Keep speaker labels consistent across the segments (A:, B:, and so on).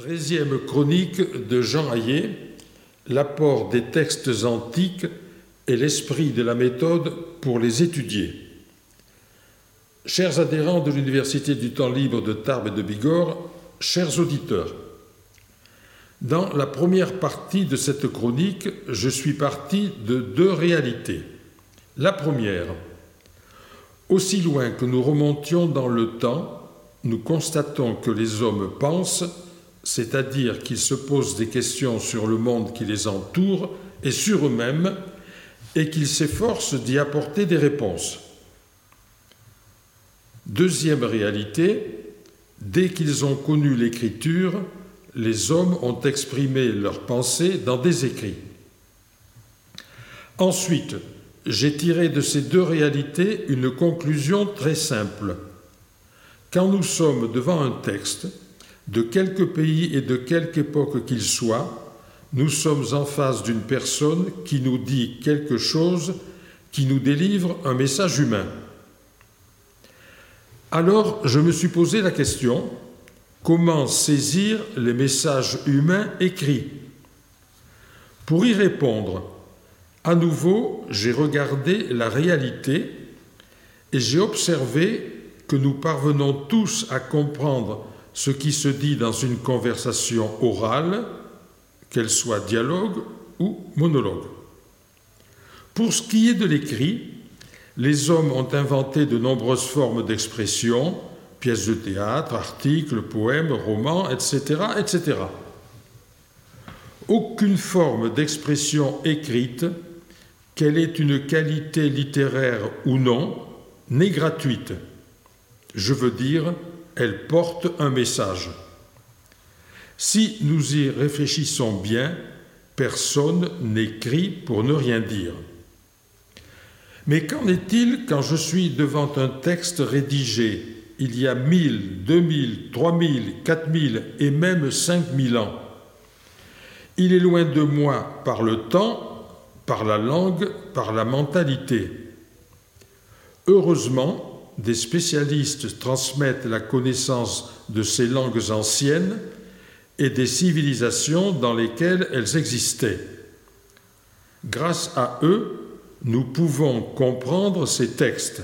A: Treizième chronique de Jean Hayet, l'apport des textes antiques et l'esprit de la méthode pour les étudier. Chers adhérents de l'Université du temps libre de Tarbes et de Bigorre, chers auditeurs, dans la première partie de cette chronique, je suis parti de deux réalités. La première, aussi loin que nous remontions dans le temps, nous constatons que les hommes pensent c'est-à-dire qu'ils se posent des questions sur le monde qui les entoure et sur eux-mêmes, et qu'ils s'efforcent d'y apporter des réponses. Deuxième réalité, dès qu'ils ont connu l'écriture, les hommes ont exprimé leurs pensées dans des écrits. Ensuite, j'ai tiré de ces deux réalités une conclusion très simple. Quand nous sommes devant un texte, de quelque pays et de quelque époque qu'il soit, nous sommes en face d'une personne qui nous dit quelque chose, qui nous délivre un message humain. Alors je me suis posé la question, comment saisir les messages humains écrits? Pour y répondre, à nouveau, j'ai regardé la réalité et j'ai observé que nous parvenons tous à comprendre ce qui se dit dans une conversation orale, qu'elle soit dialogue ou monologue. Pour ce qui est de l'écrit, les hommes ont inventé de nombreuses formes d'expression, pièces de théâtre, articles, poèmes, romans, etc., etc. Aucune forme d'expression écrite, qu'elle ait une qualité littéraire ou non, n'est gratuite. Je veux dire, elle porte un message. Si nous y réfléchissons bien, personne n'écrit pour ne rien dire. Mais qu'en est-il quand je suis devant un texte rédigé il y a mille, deux mille, trois mille, quatre mille et même cinq mille ans? Il est loin de moi par le temps, par la langue, par la mentalité. Heureusement, des spécialistes transmettent la connaissance de ces langues anciennes et des civilisations dans lesquelles elles existaient. Grâce à eux, nous pouvons comprendre ces textes.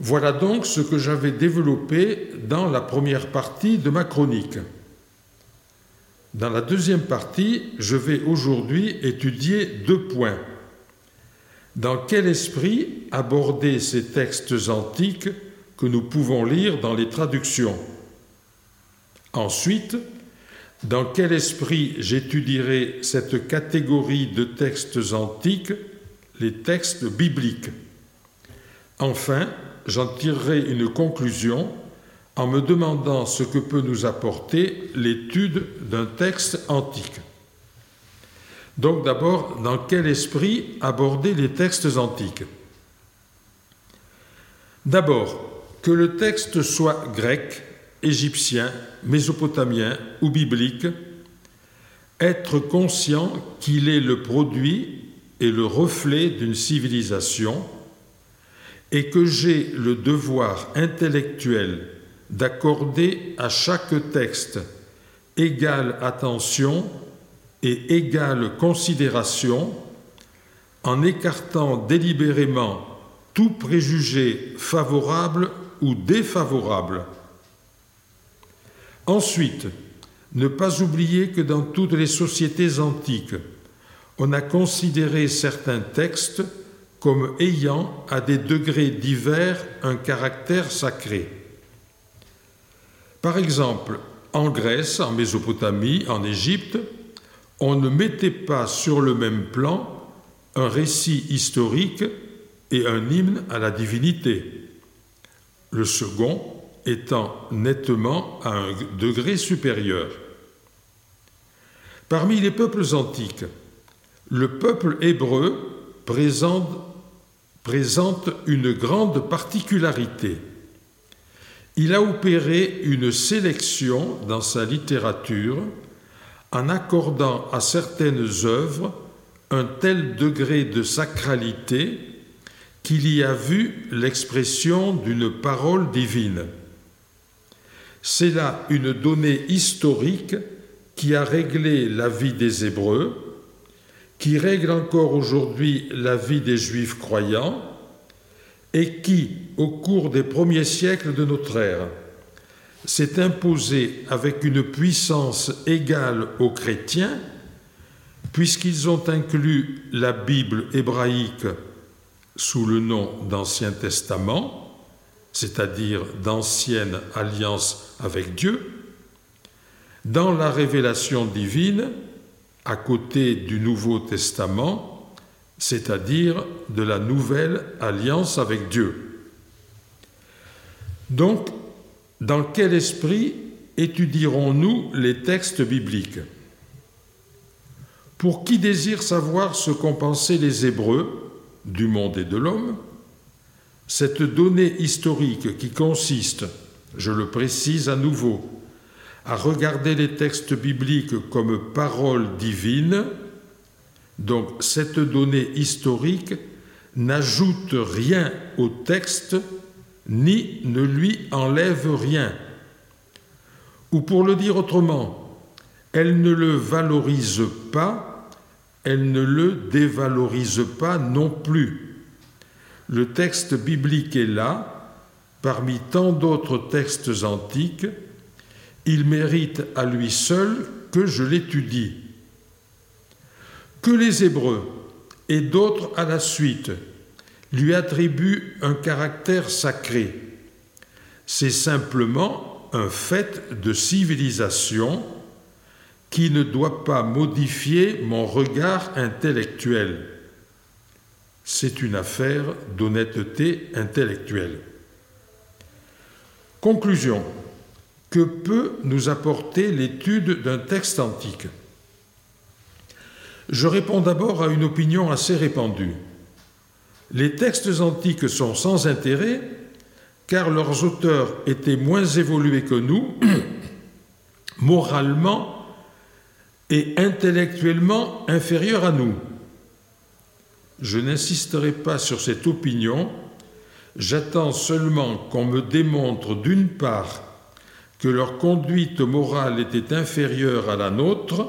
A: Voilà donc ce que j'avais développé dans la première partie de ma chronique. Dans la deuxième partie, je vais aujourd'hui étudier deux points. Dans quel esprit aborder ces textes antiques que nous pouvons lire dans les traductions? Ensuite, dans quel esprit j'étudierai cette catégorie de textes antiques, les textes bibliques? Enfin, j'en tirerai une conclusion en me demandant ce que peut nous apporter l'étude d'un texte antique. Donc d'abord, dans quel esprit aborder les textes antiques? D'abord, que le texte soit grec, égyptien, mésopotamien ou biblique, être conscient qu'il est le produit et le reflet d'une civilisation et que j'ai le devoir intellectuel d'accorder à chaque texte égale attention et égale considération en écartant délibérément tout préjugé favorable ou défavorable. Ensuite, ne pas oublier que dans toutes les sociétés antiques, on a considéré certains textes comme ayant à des degrés divers un caractère sacré. Par exemple, en Grèce, en Mésopotamie, en Égypte, on ne mettait pas sur le même plan un récit historique et un hymne à la divinité, le second étant nettement à un degré supérieur. Parmi les peuples antiques, le peuple hébreu présente, présente une grande particularité. Il a opéré une sélection dans sa littérature en accordant à certaines œuvres un tel degré de sacralité qu'il y a vu l'expression d'une parole divine. C'est là une donnée historique qui a réglé la vie des Hébreux, qui règle encore aujourd'hui la vie des Juifs croyants, et qui, au cours des premiers siècles de notre ère, s'est imposé avec une puissance égale aux chrétiens, puisqu'ils ont inclus la Bible hébraïque sous le nom d'Ancien Testament, c'est-à-dire d'ancienne alliance avec Dieu, dans la révélation divine, à côté du Nouveau Testament, c'est-à-dire de la nouvelle alliance avec Dieu. Donc, dans quel esprit étudierons-nous les textes bibliques? Pour qui désire savoir ce qu'ont pensé les Hébreux du monde et de l'homme, cette donnée historique qui consiste, je le précise à nouveau, à regarder les textes bibliques comme paroles divines, donc cette donnée historique n'ajoute rien au texte ni ne lui enlève rien. Ou pour le dire autrement, elle ne le valorise pas, elle ne le dévalorise pas non plus. Le texte biblique est là, parmi tant d'autres textes antiques, il mérite à lui seul que je l'étudie. Que les Hébreux et d'autres à la suite lui attribuent un caractère sacré, c'est simplement un fait de civilisation qui ne doit pas modifier mon regard intellectuel c'est une affaire d'honnêteté intellectuelle. Conclusion. Que peut nous apporter l'étude d'un texte antique? Je réponds d'abord à une opinion assez répandue. Les textes antiques sont sans intérêt car leurs auteurs étaient moins évolués que nous, moralement et intellectuellement inférieurs à nous. Je n'insisterai pas sur cette opinion, j'attends seulement qu'on me démontre d'une part que leur conduite morale était inférieure à la nôtre,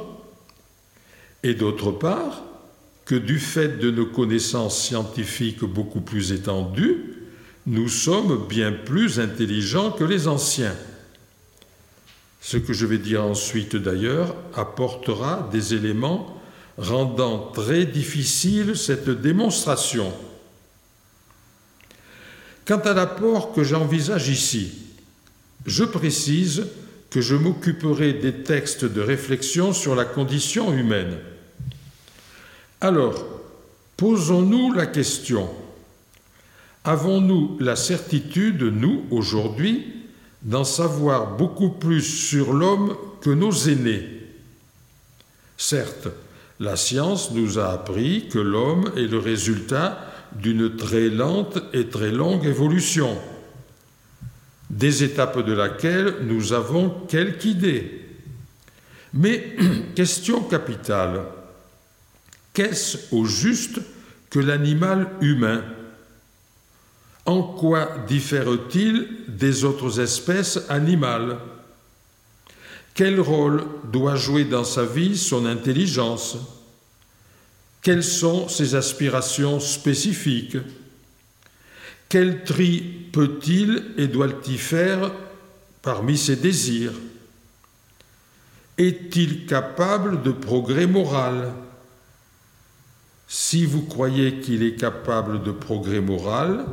A: et d'autre part que du fait de nos connaissances scientifiques beaucoup plus étendues, nous sommes bien plus intelligents que les anciens. Ce que je vais dire ensuite d'ailleurs apportera des éléments rendant très difficile cette démonstration. Quant à l'apport que j'envisage ici, je précise que je m'occuperai des textes de réflexion sur la condition humaine. Alors, posons-nous la question, avons-nous la certitude, nous, aujourd'hui, d'en savoir beaucoup plus sur l'homme que nos aînés? Certes, la science nous a appris que l'homme est le résultat d'une très lente et très longue évolution, des étapes de laquelle nous avons quelque idée. Mais question capitale, qu'est-ce au juste que l'animal humain? En quoi diffère-t-il des autres espèces animales? Quel rôle doit jouer dans sa vie son intelligence? Quelles sont ses aspirations spécifiques? Quel tri peut-il et doit-il faire parmi ses désirs? Est-il capable de progrès moral? Si vous croyez qu'il est capable de progrès moral,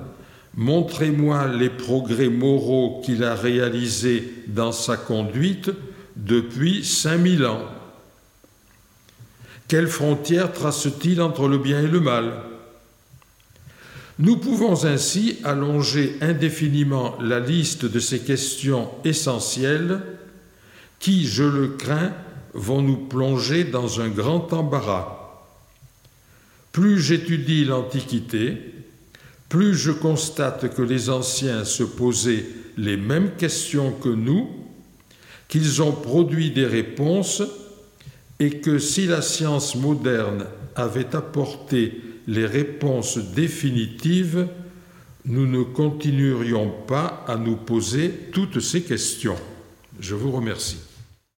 A: montrez-moi les progrès moraux qu'il a réalisés dans sa conduite depuis 5000 ans. Quelle frontière trace-t-il entre le bien et le mal? Nous pouvons ainsi allonger indéfiniment la liste de ces questions essentielles qui, je le crains, vont nous plonger dans un grand embarras. Plus j'étudie l'Antiquité, plus je constate que les anciens se posaient les mêmes questions que nous qu'ils ont produit des réponses et que si la science moderne avait apporté les réponses définitives, nous ne continuerions pas à nous poser toutes ces questions. Je vous remercie.